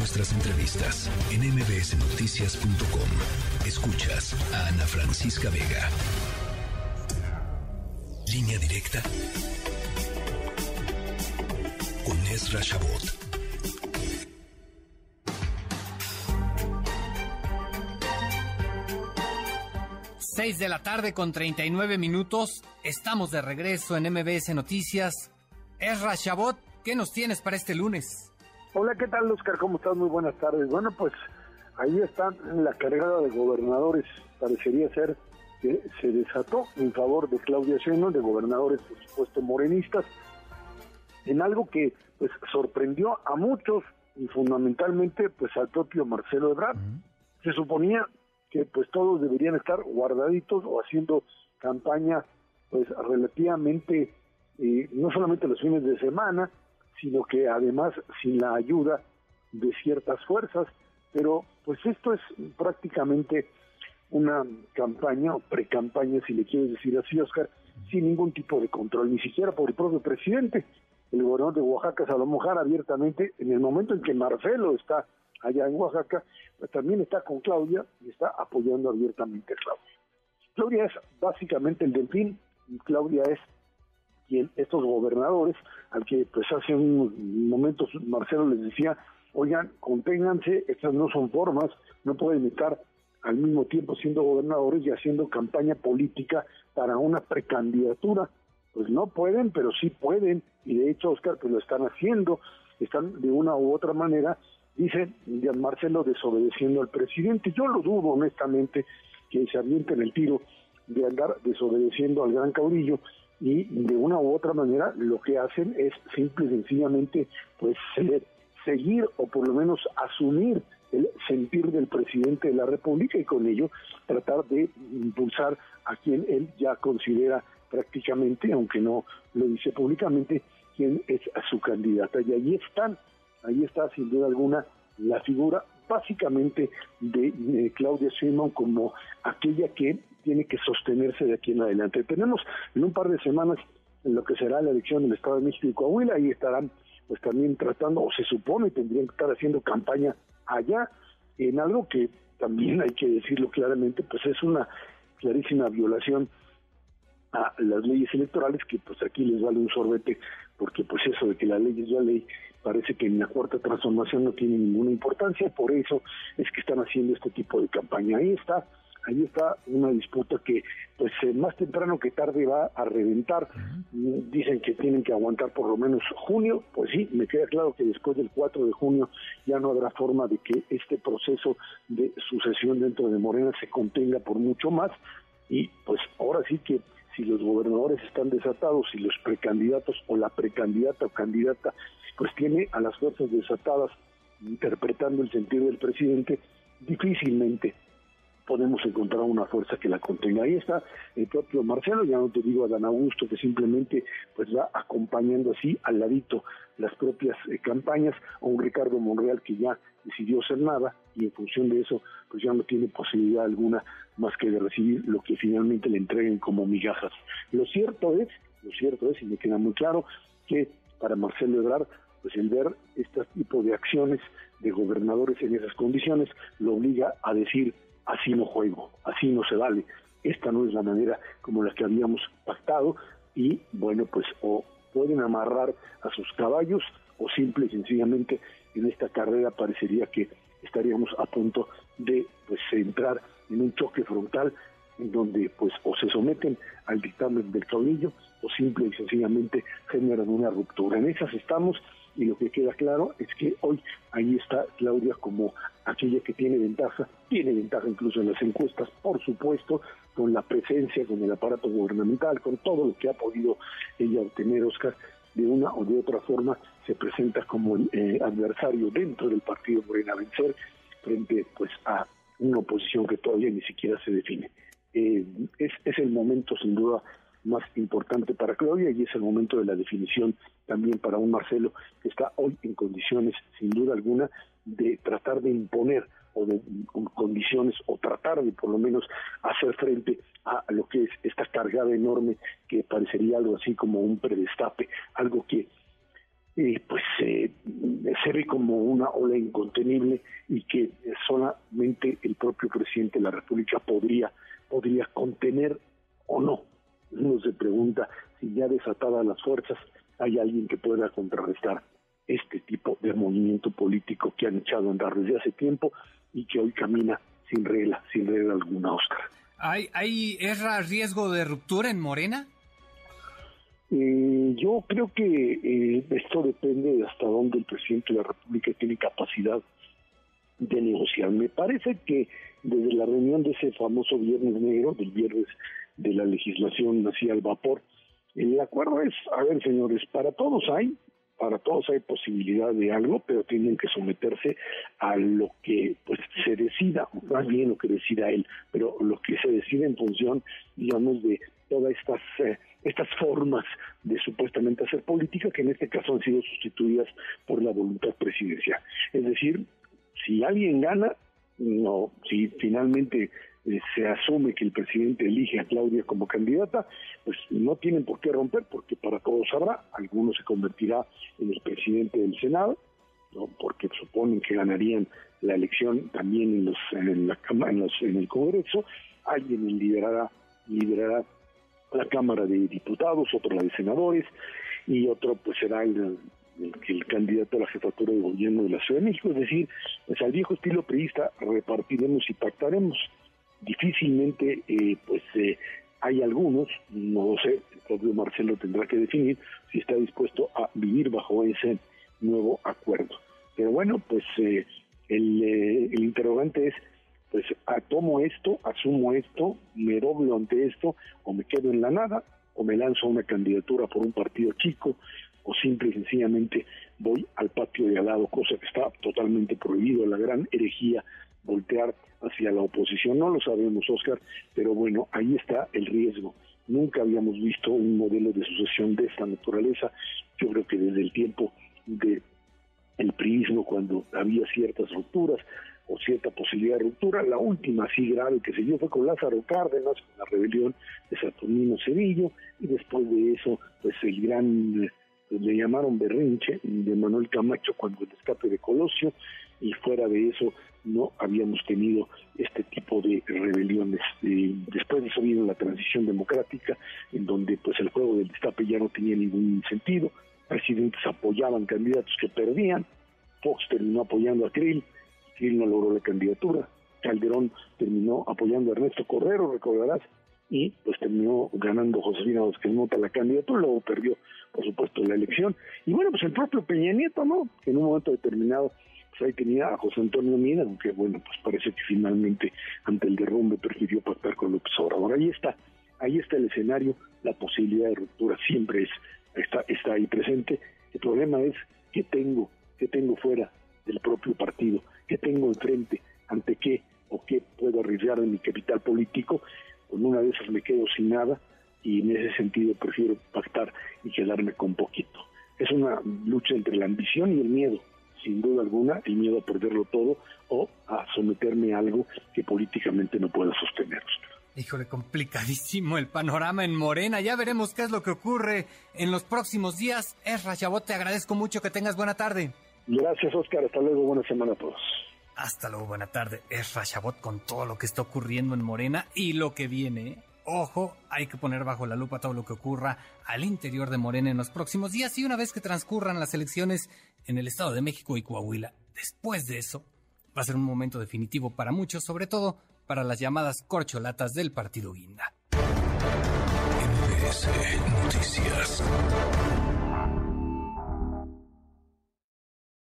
nuestras entrevistas en mbsnoticias.com. Escuchas a Ana Francisca Vega. Línea directa con Ezra Shabot. Seis de la tarde con 39 minutos. Estamos de regreso en MBS Noticias. Ezra Shabot, ¿qué nos tienes para este lunes? Hola, ¿qué tal, Oscar? ¿Cómo estás? Muy buenas tardes. Bueno, pues ahí está la cargada de gobernadores. Parecería ser que se desató en favor de Claudia Sheinbaum, de gobernadores, por supuesto, morenistas, en algo que pues sorprendió a muchos y fundamentalmente pues al propio Marcelo Ebrard. Se suponía que pues todos deberían estar guardaditos o haciendo campaña pues relativamente eh, no solamente los fines de semana, sino que además sin la ayuda de ciertas fuerzas, pero pues esto es prácticamente una campaña o pre-campaña, si le quieres decir así, Oscar, sin ningún tipo de control, ni siquiera por el propio presidente. El gobernador de Oaxaca, Salomón Jara, abiertamente, en el momento en que Marcelo está allá en Oaxaca, pues también está con Claudia y está apoyando abiertamente a Claudia. Claudia es básicamente el delfín, y Claudia es quien estos gobernadores, al que pues hace unos momentos Marcelo les decía, oigan, conténganse, estas no son formas, no pueden estar al mismo tiempo siendo gobernadores y haciendo campaña política para una precandidatura. Pues no pueden, pero sí pueden, y de hecho, Oscar, pues lo están haciendo, están de una u otra manera, dice Marcelo, desobedeciendo al presidente. Yo lo dudo, honestamente, que se en el tiro de andar desobedeciendo al gran caudillo, y de una u otra manera lo que hacen es simple y sencillamente pues seguir o por lo menos asumir el sentir del presidente de la República y con ello tratar de impulsar a quien él ya considera prácticamente, aunque no lo dice públicamente, quien es su candidata. Y ahí están, ahí está sin duda alguna la figura básicamente de, Claudia Sheinbaum como aquella que tiene que sostenerse de aquí en adelante. Tenemos en un par de semanas en lo que será la elección del Estado de México y Coahuila, ahí estarán pues también tratando, o se supone tendrían que estar haciendo campaña allá, en algo que también hay que decirlo claramente, pues es una clarísima violación a las leyes electorales que pues aquí les vale un sorbete porque pues eso de que la ley es la ley parece que en la cuarta transformación no tiene ninguna importancia, por eso es que están haciendo este tipo de campaña. Ahí está, ahí está una disputa que pues eh, más temprano que tarde va a reventar. Dicen que tienen que aguantar por lo menos junio, pues sí, me queda claro que después del 4 de junio ya no habrá forma de que este proceso de sucesión dentro de Morena se contenga por mucho más y pues ahora sí que si los gobernadores están desatados, si los precandidatos o la precandidata o candidata pues tiene a las fuerzas desatadas interpretando el sentido del presidente, difícilmente podemos encontrar una fuerza que la contenga. Ahí está el propio Marcelo, ya no te digo a Dan Augusto, que simplemente pues va acompañando así al ladito las eh, campañas, a un Ricardo Monreal que ya decidió ser nada y en función de eso pues ya no tiene posibilidad alguna más que de recibir lo que finalmente le entreguen como migajas. Lo cierto es, lo cierto es, y me queda muy claro, que para Marcelo Ebrard pues el ver este tipo de acciones de gobernadores en esas condiciones lo obliga a decir así no juego, así no se vale, esta no es la manera como la que habíamos pactado y bueno pues o pueden amarrar a sus caballos o simple y sencillamente en esta carrera parecería que estaríamos a punto de pues entrar en un choque frontal en donde pues o se someten al dictamen del caudillo o simple y sencillamente generan una ruptura. En esas estamos y lo que queda claro es que hoy ahí está Claudia como aquella que tiene ventaja, tiene ventaja incluso en las encuestas, por supuesto, con la presencia, con el aparato gubernamental, con todo lo que ha podido ella obtener, Oscar, de una o de otra forma se presenta como eh, adversario dentro del partido Morena Vencer frente pues a una oposición que todavía ni siquiera se define. Eh, es, es el momento sin duda más importante para Claudia y es el momento de la definición también para un Marcelo que está hoy en condiciones, sin duda alguna, de tratar de imponer o de condiciones o tratar de por lo menos hacer frente a lo que es esta cargada enorme que parecería algo así como un predestape, algo que eh, pues eh, se ve como una ola incontenible y que solamente el propio presidente de la República podría, podría contener o no. Uno se pregunta si ya desatadas las fuerzas hay alguien que pueda contrarrestar este tipo de movimiento político que han echado a andar desde hace tiempo y que hoy camina sin regla, sin regla alguna, Oscar. ¿Hay, hay ¿Es riesgo de ruptura en Morena? Eh, yo creo que eh, esto depende de hasta dónde el presidente de la República tiene capacidad de negociar. Me parece que desde la reunión de ese famoso Viernes Negro, del viernes de la legislación hacia al vapor, el acuerdo es, a ver señores, para todos hay, para todos hay posibilidad de algo, pero tienen que someterse a lo que pues se decida, más bien lo que decida él, pero lo que se decide en función, digamos, de todas estas eh, estas formas de supuestamente hacer política que en este caso han sido sustituidas por la voluntad presidencial. Es decir, si alguien gana, no, si finalmente eh, se asume que el presidente elige a Claudia como candidata, pues no tienen por qué romper, porque para todos habrá, alguno se convertirá en el presidente del Senado, ¿no? porque suponen que ganarían la elección también en, los, en, la, en, los, en el Congreso, alguien liderará, liderará la Cámara de Diputados, otro la de Senadores, y otro pues será el, el, candidato a la jefatura de gobierno de la Ciudad de México, es decir, pues al viejo estilo priista repartiremos y pactaremos difícilmente eh, pues eh, hay algunos, no lo sé, el propio Marcelo tendrá que definir si está dispuesto a vivir bajo ese nuevo acuerdo. Pero bueno, pues eh, el, el, interrogante es, pues tomo esto, asumo esto, me doblo ante esto, o me quedo en la nada, o me lanzo a una candidatura por un partido chico, o simple y sencillamente voy al patio de al lado, cosa que está totalmente prohibido, la gran herejía voltear hacia la oposición. No lo sabemos, Oscar, pero bueno, ahí está el riesgo. Nunca habíamos visto un modelo de sucesión de esta naturaleza. Yo creo que desde el tiempo de el priismo, cuando había ciertas rupturas o cierta posibilidad de ruptura, la última así grave que se dio fue con Lázaro Cárdenas, con la rebelión de Saturnino Cedillo, y después de eso, pues el gran le llamaron berrinche de Manuel Camacho cuando el escape de Colosio y fuera de eso no habíamos tenido este tipo de rebeliones. después de eso vino la transición democrática, en donde pues el juego del destape ya no tenía ningún sentido, presidentes apoyaban candidatos que perdían, Fox terminó apoyando a Krill, Krill no logró la candidatura, Calderón terminó apoyando a Ernesto Correro, recordarás, y pues terminó ganando Josefina Vázquez Mota la candidatura, luego perdió, por supuesto, la elección. Y bueno, pues el propio Peña Nieto, ¿no? En un momento determinado ahí tenía a José Antonio Mina, aunque bueno, pues parece que finalmente ante el derrumbe prefirió pactar con López Obrador. Ahí está, ahí está el escenario, la posibilidad de ruptura siempre es, está, está ahí presente. El problema es qué tengo, qué tengo fuera del propio partido, qué tengo enfrente, ante qué o qué puedo arriesgar de mi capital político. Con una de esas me quedo sin nada y en ese sentido prefiero pactar y quedarme con poquito. Es una lucha entre la ambición y el miedo sin duda alguna, el miedo a perderlo todo o a someterme a algo que políticamente no pueda sostener. Híjole, complicadísimo el panorama en Morena. Ya veremos qué es lo que ocurre en los próximos días. Esra Chabot, te agradezco mucho que tengas buena tarde. Gracias, Oscar. Hasta luego. Buena semana a todos. Hasta luego. Buena tarde. Esra Chabot con todo lo que está ocurriendo en Morena y lo que viene. Ojo, hay que poner bajo la lupa todo lo que ocurra al interior de Morena en los próximos días y una vez que transcurran las elecciones en el Estado de México y Coahuila. Después de eso, va a ser un momento definitivo para muchos, sobre todo para las llamadas corcholatas del partido Guinda.